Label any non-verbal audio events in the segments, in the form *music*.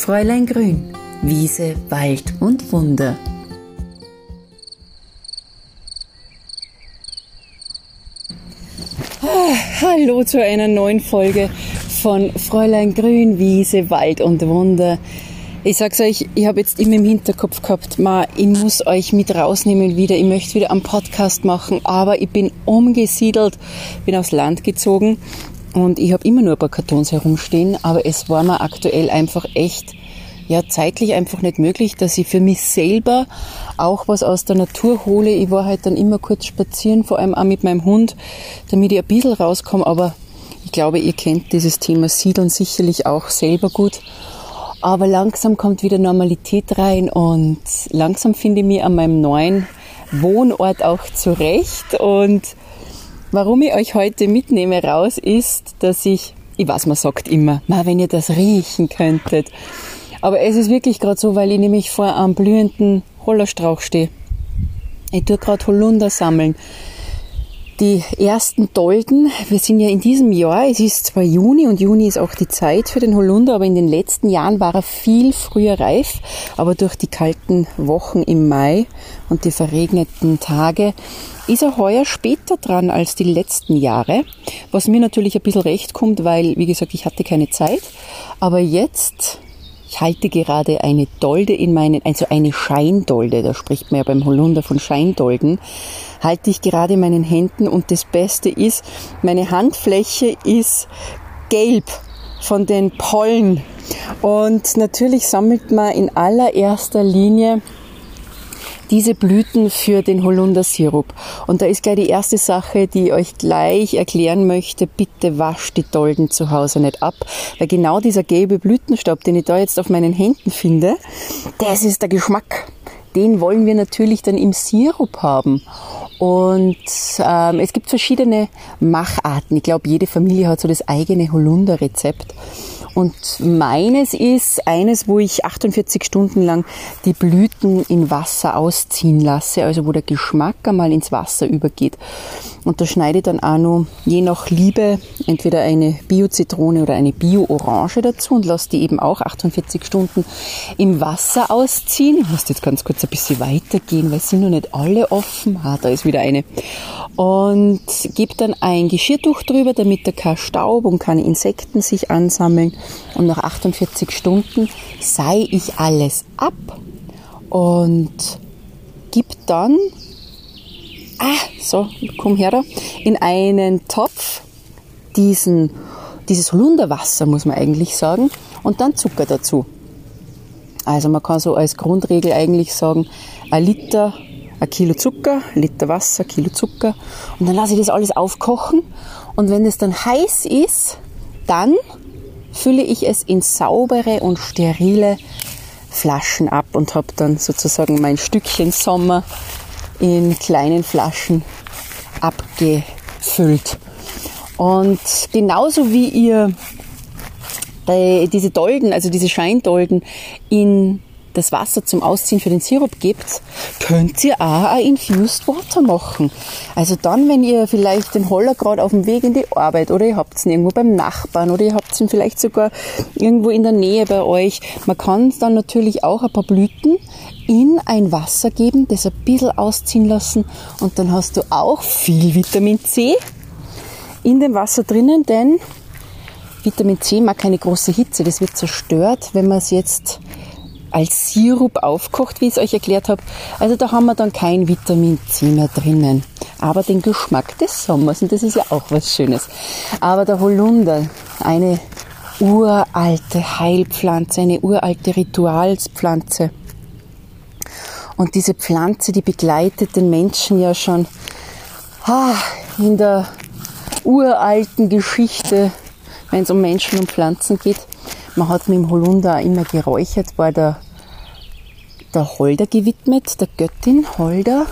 Fräulein Grün, Wiese, Wald und Wunder. Ah, hallo zu einer neuen Folge von Fräulein Grün, Wiese, Wald und Wunder. Ich sag's euch, ich habe jetzt immer im Hinterkopf gehabt, ma, ich muss euch mit rausnehmen wieder, ich möchte wieder einen Podcast machen, aber ich bin umgesiedelt, bin aufs Land gezogen und ich habe immer nur ein paar Kartons herumstehen, aber es war mir aktuell einfach echt ja zeitlich einfach nicht möglich, dass ich für mich selber auch was aus der Natur hole. Ich war halt dann immer kurz spazieren, vor allem auch mit meinem Hund, damit ich ein bisschen rauskomme, aber ich glaube, ihr kennt dieses Thema Siedeln sicherlich auch selber gut. Aber langsam kommt wieder Normalität rein und langsam finde ich mich an meinem neuen Wohnort auch zurecht. Und warum ich euch heute mitnehme raus ist, dass ich, ich weiß, man sagt immer, wenn ihr das riechen könntet. Aber es ist wirklich gerade so, weil ich nämlich vor einem blühenden Hollerstrauch stehe. Ich tue gerade Holunder sammeln. Die ersten Dolden, wir sind ja in diesem Jahr, es ist zwar Juni und Juni ist auch die Zeit für den Holunder, aber in den letzten Jahren war er viel früher reif. Aber durch die kalten Wochen im Mai und die verregneten Tage ist er heuer später dran als die letzten Jahre, was mir natürlich ein bisschen recht kommt, weil, wie gesagt, ich hatte keine Zeit. Aber jetzt ich halte gerade eine Dolde in meinen, also eine Scheindolde, da spricht man ja beim Holunder von Scheindolden, halte ich gerade in meinen Händen und das Beste ist, meine Handfläche ist gelb von den Pollen. Und natürlich sammelt man in allererster Linie diese Blüten für den Holundersirup. Und da ist gleich die erste Sache, die ich euch gleich erklären möchte. Bitte wascht die Dolden zu Hause nicht ab, weil genau dieser gelbe Blütenstaub, den ich da jetzt auf meinen Händen finde, das ist der Geschmack. Den wollen wir natürlich dann im Sirup haben. Und ähm, es gibt verschiedene Macharten. Ich glaube, jede Familie hat so das eigene Holunderrezept. Und meines ist eines, wo ich 48 Stunden lang die Blüten in Wasser ausziehen lasse, also wo der Geschmack einmal ins Wasser übergeht. Und da schneide ich dann auch noch, je nach Liebe, entweder eine Bio-Zitrone oder eine Bio-Orange dazu und lasse die eben auch 48 Stunden im Wasser ausziehen. Ich muss jetzt ganz kurz ein bisschen weitergehen, weil sind noch nicht alle offen. Ah, da ist wieder eine. Und gebe dann ein Geschirrtuch drüber, damit da kein Staub und keine Insekten sich ansammeln. Und nach 48 Stunden sei ich alles ab und gib dann ah, so, komm her da, in einen Topf diesen, dieses Holunderwasser, muss man eigentlich sagen, und dann Zucker dazu. Also man kann so als Grundregel eigentlich sagen, ein Liter, ein Kilo Zucker, Liter Wasser, Kilo Zucker. Und dann lasse ich das alles aufkochen. Und wenn es dann heiß ist, dann fülle ich es in saubere und sterile Flaschen ab und habe dann sozusagen mein Stückchen Sommer in kleinen Flaschen abgefüllt. Und genauso wie ihr diese Dolden, also diese Scheindolden in das Wasser zum Ausziehen für den Sirup gebt, könnt ihr auch ein Infused Water machen. Also dann, wenn ihr vielleicht den Holler gerade auf dem Weg in die Arbeit oder ihr habt ihn irgendwo beim Nachbarn oder ihr habt ihn vielleicht sogar irgendwo in der Nähe bei euch. Man kann dann natürlich auch ein paar Blüten in ein Wasser geben, das ein bisschen ausziehen lassen und dann hast du auch viel Vitamin C in dem Wasser drinnen, denn Vitamin C mag keine große Hitze, das wird zerstört, wenn man es jetzt als Sirup aufkocht, wie ich es euch erklärt habe. Also da haben wir dann kein Vitamin C mehr drinnen. Aber den Geschmack des Sommers, und das ist ja auch was Schönes. Aber der Holunder, eine uralte Heilpflanze, eine uralte Ritualspflanze. Und diese Pflanze, die begleitet den Menschen ja schon ah, in der uralten Geschichte, wenn es um Menschen und Pflanzen geht. Man hat mit dem Holunder immer geräuchert, war der, der Holder gewidmet, der Göttin Holder,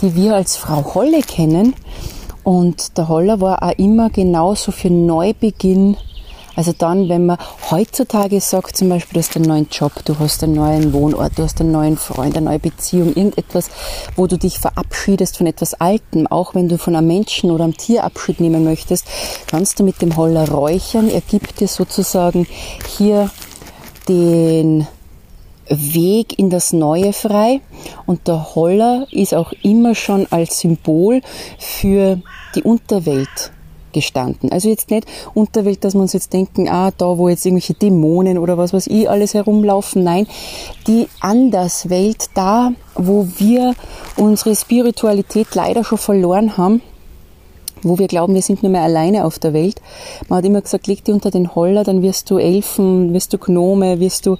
die wir als Frau Holle kennen. Und der Holler war auch immer genauso für Neubeginn also dann, wenn man heutzutage sagt, zum Beispiel, du hast einen neuen Job, du hast einen neuen Wohnort, du hast einen neuen Freund, eine neue Beziehung, irgendetwas, wo du dich verabschiedest von etwas Altem, auch wenn du von einem Menschen oder einem Tier Abschied nehmen möchtest, kannst du mit dem Holler räuchern. Er gibt dir sozusagen hier den Weg in das Neue frei und der Holler ist auch immer schon als Symbol für die Unterwelt gestanden. Also jetzt nicht Unterwelt, dass wir uns jetzt denken, ah, da wo jetzt irgendwelche Dämonen oder was weiß ich alles herumlaufen. Nein, die Anderswelt, da wo wir unsere Spiritualität leider schon verloren haben, wo wir glauben, wir sind nur mehr alleine auf der Welt. Man hat immer gesagt, leg dich unter den Holler, dann wirst du Elfen, wirst du Gnome, wirst du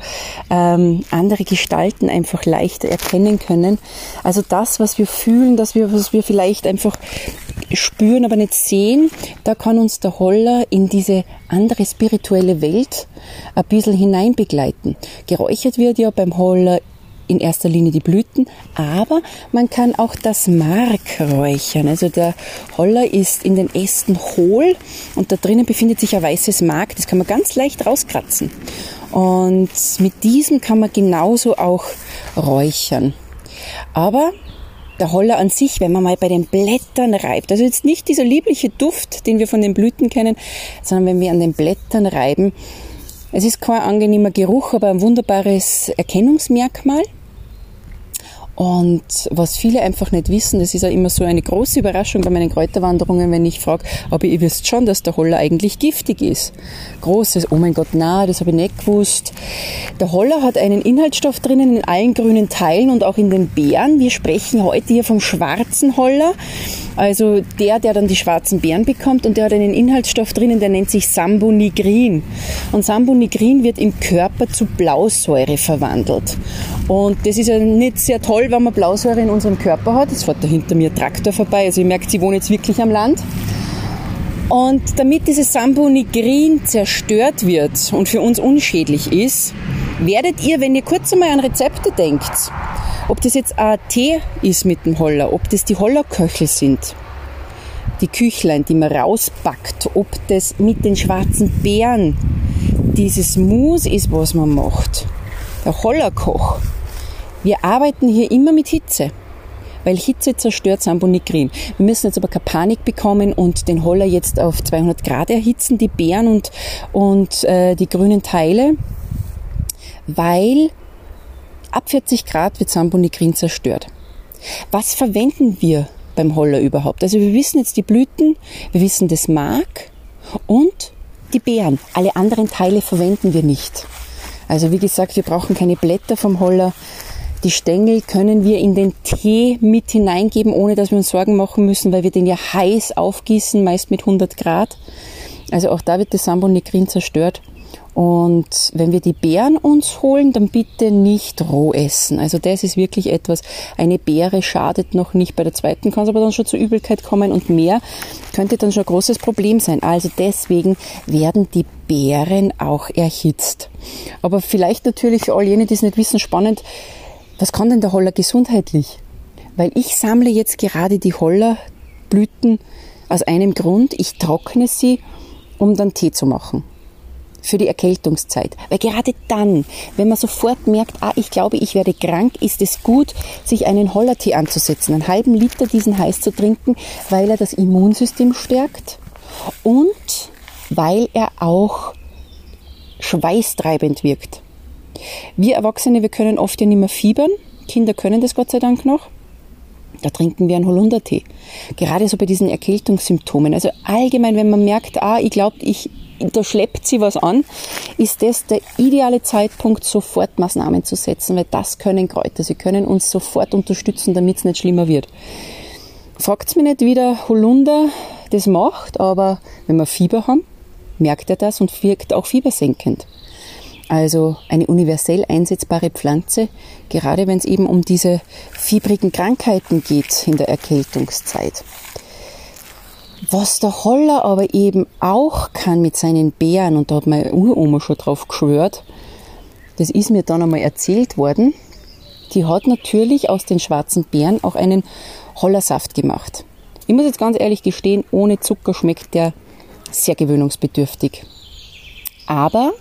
ähm, andere Gestalten einfach leichter erkennen können. Also das, was wir fühlen, das wir, was wir vielleicht einfach spüren, aber nicht sehen, da kann uns der Holler in diese andere spirituelle Welt ein bisschen hinein begleiten. Geräuchert wird ja beim Holler in erster Linie die Blüten, aber man kann auch das Mark räuchern. Also der Holler ist in den Ästen hohl und da drinnen befindet sich ein weißes Mark, das kann man ganz leicht rauskratzen. Und mit diesem kann man genauso auch räuchern. Aber der Holler an sich, wenn man mal bei den Blättern reibt, also jetzt nicht dieser liebliche Duft, den wir von den Blüten kennen, sondern wenn wir an den Blättern reiben, es ist kein angenehmer Geruch, aber ein wunderbares Erkennungsmerkmal. Und was viele einfach nicht wissen, das ist ja immer so eine große Überraschung bei meinen Kräuterwanderungen, wenn ich frage, aber ihr wisst schon, dass der Holler eigentlich giftig ist. Großes, oh mein Gott, na, das habe ich nicht gewusst. Der Holler hat einen Inhaltsstoff drinnen in allen grünen Teilen und auch in den Beeren. Wir sprechen heute hier vom schwarzen Holler, also der, der dann die schwarzen Beeren bekommt und der hat einen Inhaltsstoff drinnen, der nennt sich Sambonigrin. Und Sambonigrin wird im Körper zu Blausäure verwandelt. Und das ist ja nicht sehr toll, wenn man Blausäure in unserem Körper hat. Es fährt da hinter mir Traktor vorbei, also ihr merkt, sie wohnen jetzt wirklich am Land. Und damit dieses Sambonigrin zerstört wird und für uns unschädlich ist, werdet ihr, wenn ihr kurz einmal an Rezepte denkt, ob das jetzt ein Tee ist mit dem Holler, ob das die Hollerköchel sind, die Küchlein, die man rauspackt, ob das mit den schwarzen Beeren dieses Mus ist, was man macht, der Hollerkoch, wir arbeiten hier immer mit Hitze, weil Hitze zerstört Sambonigrin. Wir müssen jetzt aber keine Panik bekommen und den Holler jetzt auf 200 Grad erhitzen, die Beeren und, und äh, die grünen Teile, weil ab 40 Grad wird Sambonigrin zerstört. Was verwenden wir beim Holler überhaupt? Also wir wissen jetzt die Blüten, wir wissen das Mark und die Beeren. Alle anderen Teile verwenden wir nicht. Also wie gesagt, wir brauchen keine Blätter vom Holler, die Stängel können wir in den Tee mit hineingeben, ohne dass wir uns Sorgen machen müssen, weil wir den ja heiß aufgießen, meist mit 100 Grad. Also auch da wird das Sambonegrin zerstört. Und wenn wir die Beeren uns holen, dann bitte nicht roh essen. Also das ist wirklich etwas, eine Beere schadet noch nicht. Bei der zweiten kann es aber dann schon zur Übelkeit kommen und mehr könnte dann schon ein großes Problem sein. Also deswegen werden die Beeren auch erhitzt. Aber vielleicht natürlich für all jene, die es nicht wissen, spannend, was kann denn der Holler gesundheitlich? Weil ich sammle jetzt gerade die Hollerblüten aus einem Grund. Ich trockne sie, um dann Tee zu machen. Für die Erkältungszeit. Weil gerade dann, wenn man sofort merkt, ah, ich glaube, ich werde krank, ist es gut, sich einen Hollertee anzusetzen. Einen halben Liter diesen heiß zu trinken, weil er das Immunsystem stärkt und weil er auch schweißtreibend wirkt. Wir Erwachsene, wir können oft ja nicht mehr fiebern. Kinder können das Gott sei Dank noch. Da trinken wir einen Holundertee. Gerade so bei diesen Erkältungssymptomen. Also allgemein, wenn man merkt, ah, ich glaube, ich, da schleppt sie was an, ist das der ideale Zeitpunkt, sofort Maßnahmen zu setzen, weil das können Kräuter. Sie können uns sofort unterstützen, damit es nicht schlimmer wird. Fragt mir nicht, wie der Holunder das macht, aber wenn wir Fieber haben, merkt er das und wirkt auch fiebersenkend. Also eine universell einsetzbare Pflanze, gerade wenn es eben um diese fiebrigen Krankheiten geht in der Erkältungszeit. Was der Holler aber eben auch kann mit seinen Beeren, und da hat meine Uroma schon drauf geschwört, das ist mir dann einmal erzählt worden, die hat natürlich aus den schwarzen Beeren auch einen Hollersaft gemacht. Ich muss jetzt ganz ehrlich gestehen, ohne Zucker schmeckt der sehr gewöhnungsbedürftig. Aber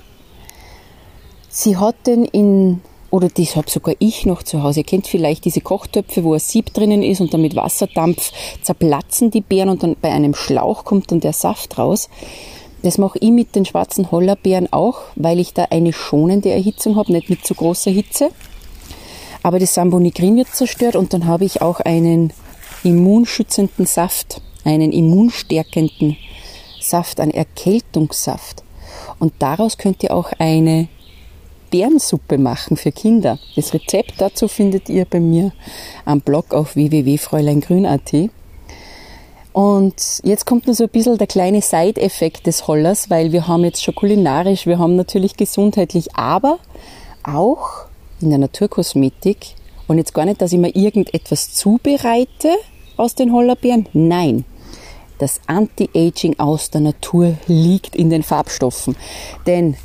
Sie hat den in, oder das habe sogar ich noch zu Hause. Ihr kennt vielleicht diese Kochtöpfe, wo ein Sieb drinnen ist und dann mit Wasserdampf zerplatzen die Beeren und dann bei einem Schlauch kommt dann der Saft raus. Das mache ich mit den schwarzen Hollerbeeren auch, weil ich da eine schonende Erhitzung habe, nicht mit zu großer Hitze. Aber das Sambonigrin wird zerstört und dann habe ich auch einen immunschützenden Saft, einen immunstärkenden Saft, einen Erkältungssaft. Und daraus könnt ihr auch eine Beerensuppe machen für Kinder. Das Rezept dazu findet ihr bei mir am Blog auf www.fräuleingrün.at. Und jetzt kommt nur so ein bisschen der kleine Side-Effekt des Hollers, weil wir haben jetzt schon kulinarisch, wir haben natürlich gesundheitlich, aber auch in der Naturkosmetik und jetzt gar nicht, dass ich mir irgendetwas zubereite aus den Hollerbeeren. Nein, das Anti-Aging aus der Natur liegt in den Farbstoffen. Denn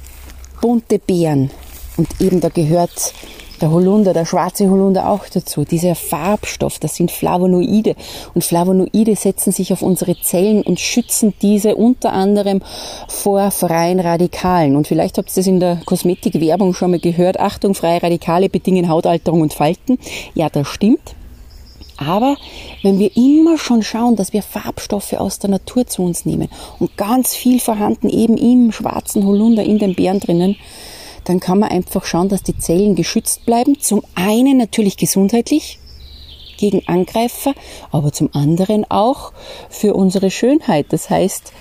bunte Beeren und eben da gehört der Holunder, der schwarze Holunder auch dazu. Dieser Farbstoff, das sind Flavonoide. Und Flavonoide setzen sich auf unsere Zellen und schützen diese unter anderem vor freien Radikalen. Und vielleicht habt ihr das in der Kosmetikwerbung schon mal gehört. Achtung, freie Radikale bedingen Hautalterung und Falten. Ja, das stimmt. Aber wenn wir immer schon schauen, dass wir Farbstoffe aus der Natur zu uns nehmen und ganz viel vorhanden eben im schwarzen Holunder, in den Beeren drinnen, dann kann man einfach schauen, dass die Zellen geschützt bleiben. Zum einen natürlich gesundheitlich gegen Angreifer, aber zum anderen auch für unsere Schönheit. Das heißt,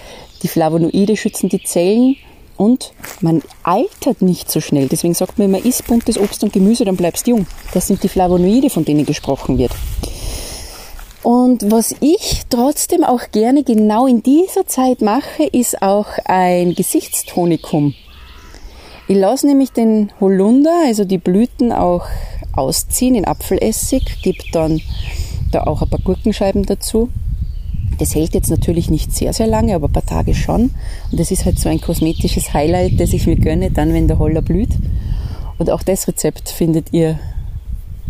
die Flavonoide schützen die Zellen und man altert nicht so schnell. Deswegen sagt man immer, isst buntes Obst und Gemüse, dann bleibst du jung. Das sind die Flavonoide, von denen gesprochen wird. Und was ich trotzdem auch gerne genau in dieser Zeit mache, ist auch ein Gesichtstonikum. Ich lasse nämlich den Holunder, also die Blüten auch ausziehen in Apfelessig, gebe dann da auch ein paar Gurkenscheiben dazu. Das hält jetzt natürlich nicht sehr, sehr lange, aber ein paar Tage schon. Und das ist halt so ein kosmetisches Highlight, das ich mir gönne, dann, wenn der Holler blüht. Und auch das Rezept findet ihr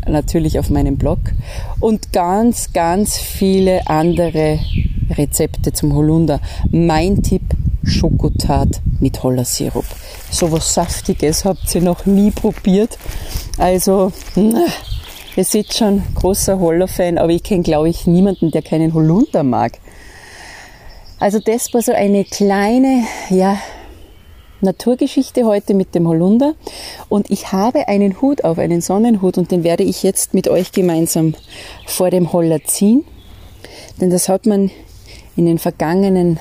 natürlich auf meinem Blog und ganz, ganz viele andere Rezepte zum Holunder. Mein Tipp, Schokotat mit Hollersirup. So was Saftiges habt ihr noch nie probiert. Also, ihr seht schon, großer Holler-Fan, aber ich kenne, glaube ich, niemanden, der keinen Holunder mag. Also das war so eine kleine, ja, Naturgeschichte heute mit dem Holunder und ich habe einen Hut auf, einen Sonnenhut und den werde ich jetzt mit euch gemeinsam vor dem Holler ziehen, denn das hat man in den vergangenen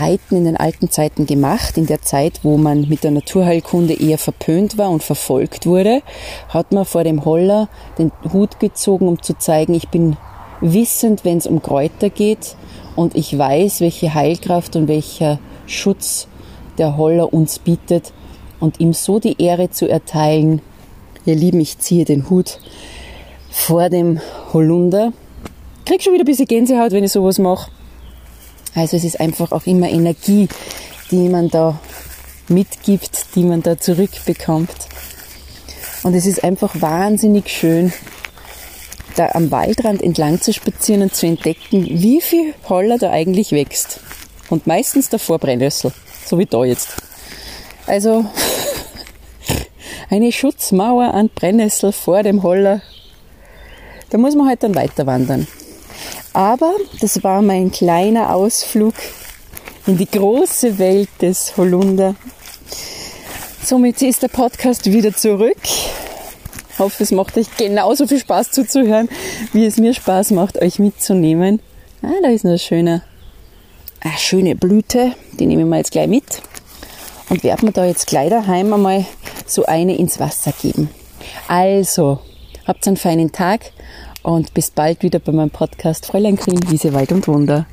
Zeiten, in den alten Zeiten gemacht, in der Zeit, wo man mit der Naturheilkunde eher verpönt war und verfolgt wurde, hat man vor dem Holler den Hut gezogen, um zu zeigen, ich bin wissend, wenn es um Kräuter geht und ich weiß, welche Heilkraft und welcher Schutz der Holler uns bietet und ihm so die Ehre zu erteilen. Ihr Lieben, ich ziehe den Hut vor dem Holunder. Krieg schon wieder ein bisschen Gänsehaut, wenn ich sowas mache. Also es ist einfach auch immer Energie, die man da mitgibt, die man da zurückbekommt. Und es ist einfach wahnsinnig schön, da am Waldrand entlang zu spazieren und zu entdecken, wie viel Holler da eigentlich wächst. Und meistens davor Brennössel. So wie da jetzt. Also *laughs* eine Schutzmauer an Brennnessel vor dem Holler. Da muss man halt dann weiter wandern. Aber das war mein kleiner Ausflug in die große Welt des Holunder. Somit ist der Podcast wieder zurück. Ich hoffe, es macht euch genauso viel Spaß zuzuhören, wie es mir Spaß macht, euch mitzunehmen. Ah, da ist noch ein schöner eine schöne Blüte, die nehmen wir jetzt gleich mit und werden wir da jetzt gleich daheim einmal so eine ins Wasser geben. Also, habt einen feinen Tag und bis bald wieder bei meinem Podcast Fräulein Grün, Wiese, Wald und Wunder.